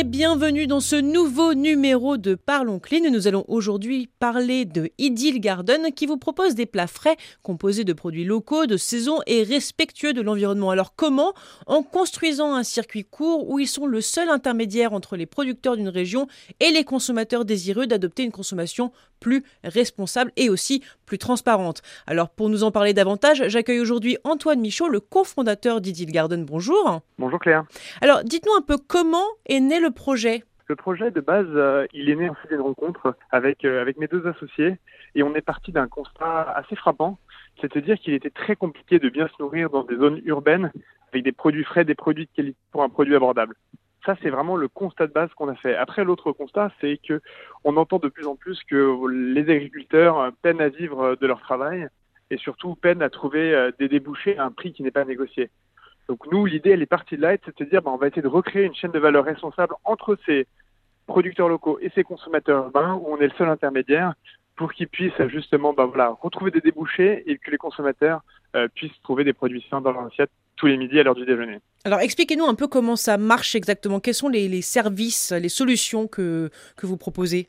Et bienvenue dans ce nouveau numéro de Parlons Clean. Nous allons aujourd'hui parler de Idyll Garden qui vous propose des plats frais composés de produits locaux, de saison et respectueux de l'environnement. Alors comment? En construisant un circuit court où ils sont le seul intermédiaire entre les producteurs d'une région et les consommateurs désireux d'adopter une consommation plus responsable et aussi plus transparente. Alors pour nous en parler davantage, j'accueille aujourd'hui Antoine Michaud, le cofondateur d'Idyll Garden. Bonjour. Bonjour Claire. Alors dites-nous un peu comment est né le projet le projet de base, euh, il est né en fait d'une rencontre avec, euh, avec mes deux associés et on est parti d'un constat assez frappant, c'est-à-dire qu'il était très compliqué de bien se nourrir dans des zones urbaines avec des produits frais, des produits de qualité pour un produit abordable. Ça, c'est vraiment le constat de base qu'on a fait. Après, l'autre constat, c'est que on entend de plus en plus que les agriculteurs peinent à vivre de leur travail et surtout peinent à trouver euh, des débouchés à un prix qui n'est pas négocié. Donc nous, l'idée, elle est partie de là, c'est de se dire, bah, on va essayer de recréer une chaîne de valeur responsable entre ces producteurs locaux et ces consommateurs urbains, où on est le seul intermédiaire, pour qu'ils puissent justement bah, voilà, retrouver des débouchés et que les consommateurs euh, puissent trouver des produits sains dans leur assiette tous les midis à l'heure du déjeuner. Alors expliquez-nous un peu comment ça marche exactement. Quels sont les, services, les solutions que, que vous proposez?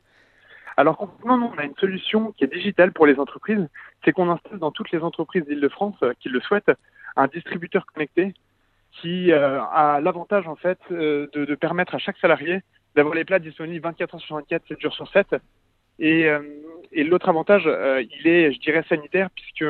Alors concrètement, on a une solution qui est digitale pour les entreprises. C'est qu'on installe dans toutes les entreprises d'Île-de-France euh, qui le souhaitent un distributeur connecté qui euh, a l'avantage en fait euh, de, permettre à chaque salarié d'avoir les plats disponibles 24 heures sur 24, 7 jours sur 7. Et, euh, et l'autre avantage, il est, je dirais, sanitaire, puisque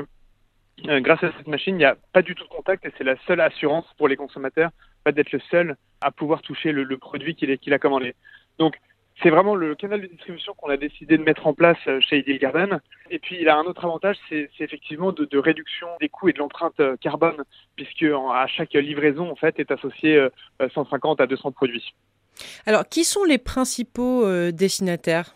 grâce à cette machine, il n'y a pas du tout de contact et c'est la seule assurance pour les consommateurs d'être le seul à pouvoir toucher le, produit qu'il a commandé. Donc, c'est vraiment le canal de distribution qu'on a décidé de mettre en place euh, chez Ideal Garden. Et puis, il a un autre avantage, c'est effectivement de, réduction des coûts et de l'empreinte euh, carbone, puisque à chaque livraison, en fait, est associé 150 euh, à 200 produits. Alors, qui sont les principaux destinataires?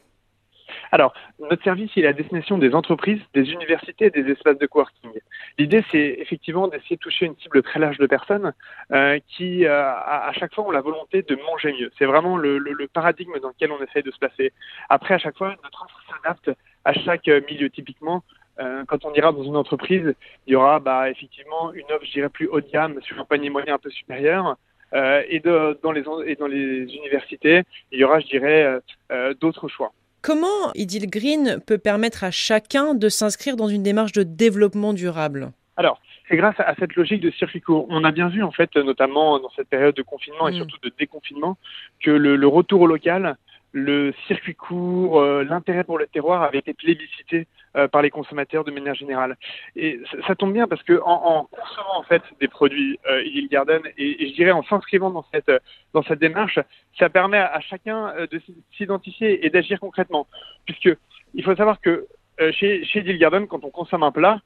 Alors, notre service il est à destination des entreprises, des universités et des espaces de coworking. L'idée, c'est effectivement d'essayer de toucher une cible très large de personnes euh, qui, euh, à, chaque fois, ont la volonté de manger mieux. C'est vraiment le, le, paradigme dans lequel on essaye de se placer. Après, à chaque fois, notre offre s'adapte à chaque milieu. Typiquement, euh, quand on ira dans une entreprise, il y aura bah, effectivement une offre, je dirais, plus haut de gamme sur un panier moyen un peu supérieur. Euh, et, dans les, et dans les universités, il y aura, je dirais, euh, d'autres choix. Comment Idyll Green peut permettre à chacun de s'inscrire dans une démarche de développement durable? Alors, c'est grâce à cette logique de circuit court. On a bien vu, en fait, notamment dans cette période de confinement et mm. surtout de déconfinement, que le, le retour au local le circuit court, euh, l'intérêt pour le terroir avait été plébiscité euh, par les consommateurs de manière générale. Et ça, tombe bien parce que en, consommant en fait des produits euh, Garden et, je dirais en s'inscrivant dans cette dans cette démarche, ça permet à, chacun euh, de s'identifier et d'agir concrètement. Puisque il faut savoir que chez chez Garden, quand on consomme un plat,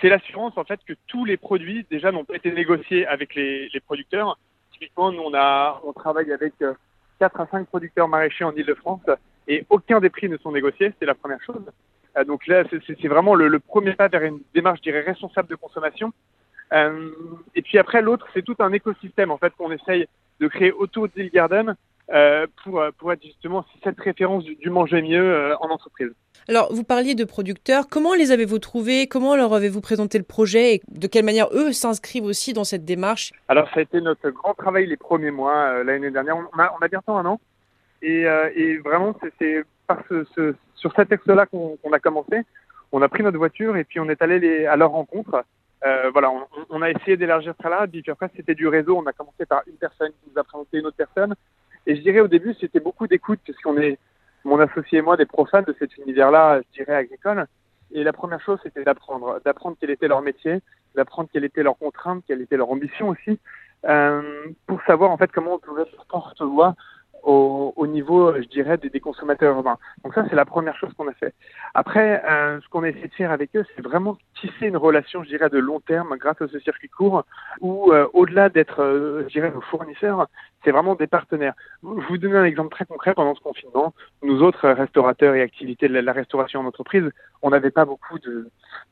c'est l'assurance en fait que tous les produits déjà n'ont pas été négociés avec les, les producteurs. Typiquement, nous on a on travaille avec 4 à 5 producteurs maraîchers en Ile-de-France et aucun des prix ne sont négociés, c'est la première chose. Euh, donc là, c'est vraiment le, premier pas vers une démarche, je dirais, responsable de consommation. Euh, et puis après, l'autre, c'est tout un écosystème en fait qu'on essaye de créer autour d'Ile Garden euh, pour, pour être justement cette référence du, manger mieux en entreprise. Alors, vous parliez de producteurs. Comment les avez-vous trouvés? Comment leur avez-vous présenté le projet? Et de quelle manière eux s'inscrivent aussi dans cette démarche? Alors, ça a été notre grand travail les premiers mois l'année dernière. On a, on a bientôt un an. Et, et vraiment, c'est ce, ce, sur cet texte-là qu'on a commencé. On a pris notre voiture et puis on est allé les, à leur rencontre. Euh, voilà, on, on, a essayé d'élargir ça là, puis après c'était du réseau. On a commencé par une personne qui nous a présenté une autre personne. Et je dirais au début c'était beaucoup d'écoute puisqu'on est, mon associé et moi, des profanes de cet univers-là, je dirais agricole. Et la première chose c'était d'apprendre, d'apprendre quel était leur métier, d'apprendre quelle était leur contrainte, quelle était leur ambition aussi, euh, pour savoir en fait comment on pouvait se porte-voix au, au, niveau, je dirais, des, des, consommateurs urbains. Donc ça, c'est la première chose qu'on a fait. Après, euh, ce qu'on a essayé de faire avec eux, c'est vraiment tisser une relation, je dirais, de long terme grâce à ce circuit court, où euh, au-delà d'être, euh, je dirais, nos fournisseurs, c'est vraiment des partenaires. Je vous donne un exemple très concret pendant ce confinement. Nous autres restaurateurs et activités de la, restauration en entreprise, on n'avait pas beaucoup de,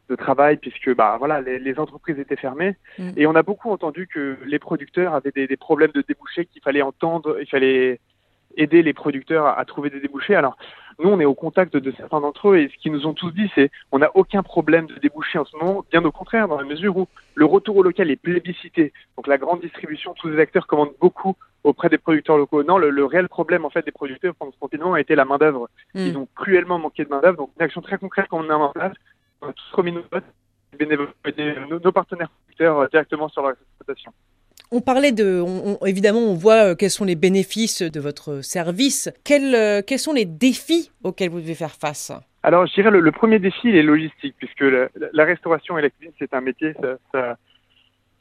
de, travail puisque, bah voilà, les, les entreprises étaient fermées, mm. et on a beaucoup entendu que les producteurs avaient des, des problèmes de débouchés qu'il fallait entendre, il fallait aider les producteurs à, trouver des débouchés. Alors, nous, on est au contact de certains d'entre eux et ce qu'ils nous ont tous dit, c'est on n'a aucun problème de débouchés en ce moment, bien au contraire, dans la mesure où le retour au local est plébiscité. Donc, la grande distribution, tous les acteurs commandent beaucoup auprès des producteurs locaux. Non, le, réel problème en fait des producteurs pendant ce confinement a été la main d'œuvre. Hmm. Ils ont cruellement manqué de main d'œuvre. Donc une action très concrète qu'on a en place, on a tous remis nos nos, nos partenaires producteurs directement sur leur exploitation. On parlait de, évidemment, on voit euh, quels sont les bénéfices de votre service. Quels, euh, quels sont les défis auxquels vous devez faire face? Alors, je dirais le, le premier défi, il est logistique, puisque la, restauration et la cuisine, c'est un métier, ça,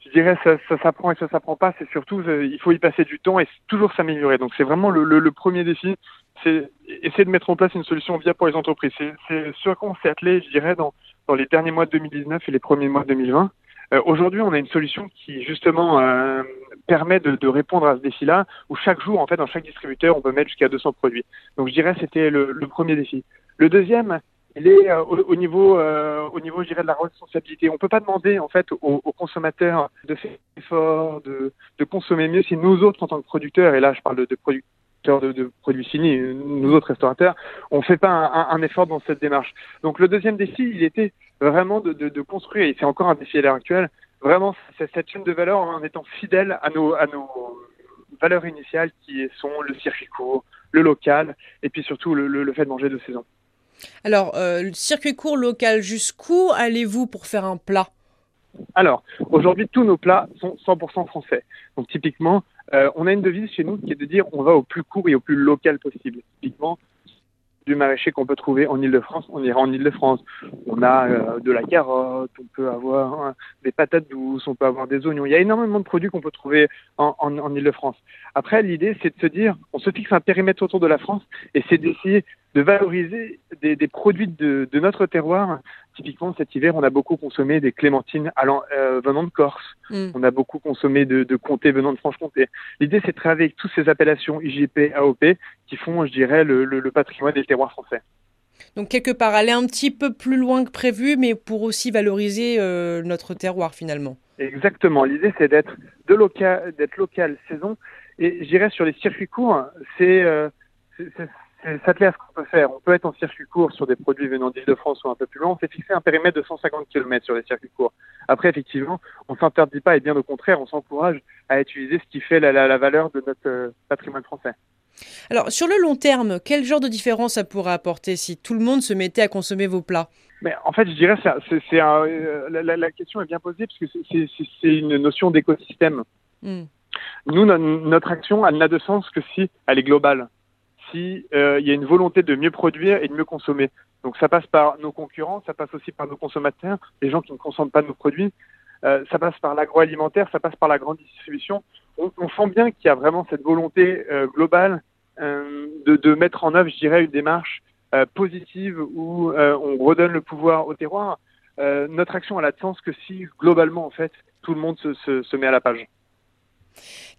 je dirais, ça, ça s'apprend et ça s'apprend pas. C'est surtout, euh, il faut y passer du temps et toujours s'améliorer. Donc, c'est vraiment le, le, premier défi, c'est essayer de mettre en place une solution viable pour les entreprises. C'est ce à quoi on s'est attelé, je dirais, dans, dans les derniers mois de 2019 et les premiers mois de 2020. Euh, aujourd'hui, on a une solution qui justement euh, permet de, de, répondre à ce défi-là, où chaque jour, en fait, dans chaque distributeur, on peut mettre jusqu'à 200 produits. Donc, je dirais, c'était le, le, premier défi. Le deuxième, il est euh, au, niveau, au niveau, je de la responsabilité. On peut pas demander, en fait, aux, aux consommateurs de faire effort, de, de consommer mieux si nous autres, en tant que producteurs, et là, je parle de, producteurs de, produits finis, nous autres restaurateurs, on fait pas un, effort dans cette démarche. Donc le deuxième défi, il était vraiment de, construire, et c'est encore un défi à l'heure actuelle, vraiment cette chaîne de valeur en étant fidèle à nos, à nos valeurs initiales qui sont le circuit court, le local, et puis surtout le, le, fait de manger de saison. Alors, euh, circuit court local, jusqu'où allez-vous pour faire un plat? Alors, aujourd'hui, tous nos plats sont 100% français. Donc, typiquement, euh, on a une devise chez nous qui est de dire on va au plus court et au plus local possible. Typiquement, du maraîcher qu'on peut trouver en Ile-de-France, on ira en Ile-de-France. On a euh, de la carotte, on peut avoir des patates douces, on peut avoir des oignons. Il y a énormément de produits qu'on peut trouver en, en, en Ile-de-France. Après, l'idée, c'est de se dire, on se fixe un périmètre autour de la France et c'est d'essayer de valoriser des, des produits de, de, notre terroir. Typiquement, cet hiver, on a beaucoup consommé des clémentines allant, euh, venant de Corse. Mm. On a beaucoup consommé de, de comté venant de Franche-Comté. L'idée, c'est de travailler avec toutes ces appellations IGP, AOP, qui font, je dirais, le, le, le patrimoine des terroirs français. Donc quelque part, aller un petit peu plus loin que prévu, mais pour aussi valoriser euh, notre terroir finalement. Exactement. L'idée, c'est d'être local, d'être local saison. Et je dirais sur les circuits courts, c'est euh, s'atteler à ce qu'on peut faire. On peut être en circuit court sur des produits venant d'Île-de-France ou un peu plus loin. On s'est fixé un périmètre de 150 km sur les circuits courts. Après, effectivement, on s'interdit pas et bien au contraire, on s'encourage à utiliser ce qui fait la, la, la valeur de notre euh, patrimoine français. Alors, sur le long terme, quel genre de différence ça pourrait apporter si tout le monde se mettait à consommer vos plats? Mais en fait, je dirais, c'est, c'est un, euh, la, la, question est bien posée parce que c'est, c'est une notion d'écosystème. Hmm. Nous, notre action, elle n'a de sens que si elle est globale s'il euh, y a une volonté de mieux produire et de mieux consommer. Donc ça passe par nos concurrents, ça passe aussi par nos consommateurs, les gens qui ne consomment pas nos produits, euh, ça passe par l'agroalimentaire, ça passe par la grande distribution. On, sent bien qu'il y a vraiment cette volonté euh, globale de, mettre en œuvre, je dirais, une démarche positive où on redonne le pouvoir au terroir. notre action a de sens que si globalement en fait tout le monde se met à la page.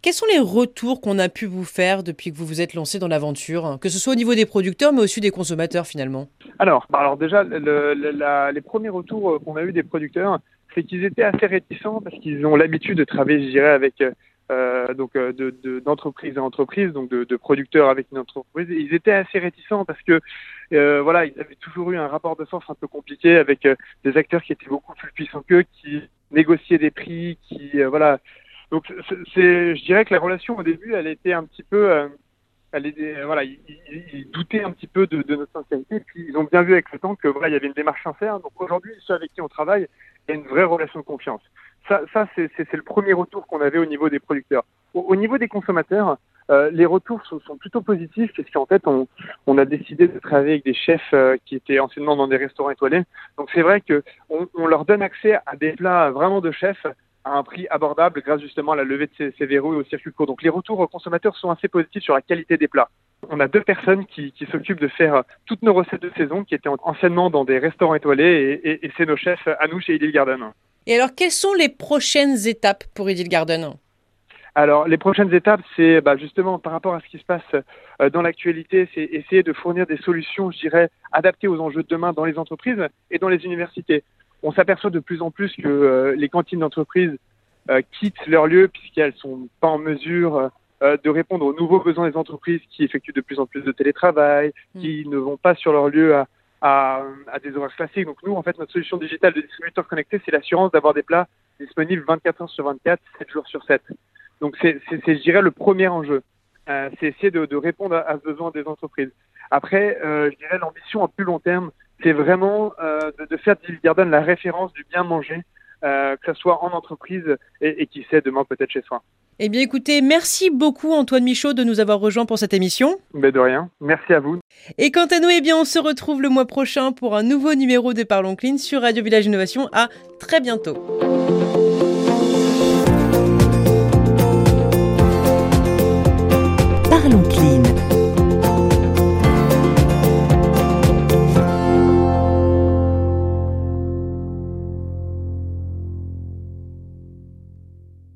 Quels sont les retours qu'on a pu vous faire depuis que vous vous êtes lancé dans l'aventure, que ce soit au niveau des producteurs, mais aussi des consommateurs finalement? Alors, bah, alors déjà, les premiers retours qu'on a eu des producteurs, c'est qu'ils étaient assez réticents parce qu'ils ont l'habitude de travailler, je dirais, avec euh, donc euh, d'entreprise de, à entreprise, donc de, de, producteurs avec une entreprise. Ils étaient assez réticents parce que euh, voilà, ils avaient toujours eu un rapport de force un peu compliqué avec euh, des acteurs qui étaient beaucoup plus puissants qu'eux, qui négociaient des prix, qui euh, voilà donc, c'est, je dirais que la relation au début, elle était un petit peu, euh, elle était, voilà, ils, ils, doutaient un petit peu de, de, notre sincérité. Puis ils ont bien vu avec le temps que voilà, il y avait une démarche sincère. Donc aujourd'hui, ceux avec qui on travaille, il y a une vraie relation de confiance. Ça, ça c'est, c'est, le premier retour qu'on avait au niveau des producteurs. Au, au niveau des consommateurs, euh, les retours sont, plutôt positifs parce qu'en fait, on, on, a décidé de travailler avec des chefs euh, qui étaient anciennement dans des restaurants étoilés. Donc c'est vrai que on, on leur donne accès à des plats vraiment de chefs à un prix abordable grâce justement à la levée de ces, ces verrous et au circuit court. Donc les retours aux consommateurs sont assez positifs sur la qualité des plats. On a deux personnes qui, qui s'occupent de faire toutes nos recettes de saison, qui étaient anciennement dans des restaurants étoilés, et, et, et c'est nos chefs à nous chez Idyll Garden. Et alors, quelles sont les prochaines étapes pour Idyll Garden? Alors, les prochaines étapes, c'est bah, justement par rapport à ce qui se passe euh, dans l'actualité, c'est essayer de fournir des solutions, je dirais, adaptées aux enjeux de demain dans les entreprises et dans les universités on s'aperçoit de plus en plus que euh, les cantines d'entreprise euh, quittent leur lieu puisqu'elles sont pas en mesure euh, de répondre aux nouveaux besoins des entreprises qui effectuent de plus en plus de télétravail, mm. qui ne vont pas sur leur lieu à, à, à, des horaires classiques. Donc nous, en fait, notre solution digitale de distributeur connecté, c'est l'assurance d'avoir des plats disponibles 24 heures sur 24, 7 jours sur 7. Donc c'est, je dirais, le premier enjeu. Euh, c'est essayer de, répondre à, ce besoin des entreprises. Après, euh, je dirais l'ambition à plus long terme, c'est vraiment euh, de, faire de Garden la référence du bien manger, que ce soit en entreprise et, qui sait demain peut-être chez soi. Eh bien écoutez, merci beaucoup Antoine Michaud de nous avoir rejoints pour cette émission. Mais de rien, merci à vous. Et quant à nous, eh bien on se retrouve le mois prochain pour un nouveau numéro de Parlons Clean sur Radio Village Innovation. À très bientôt.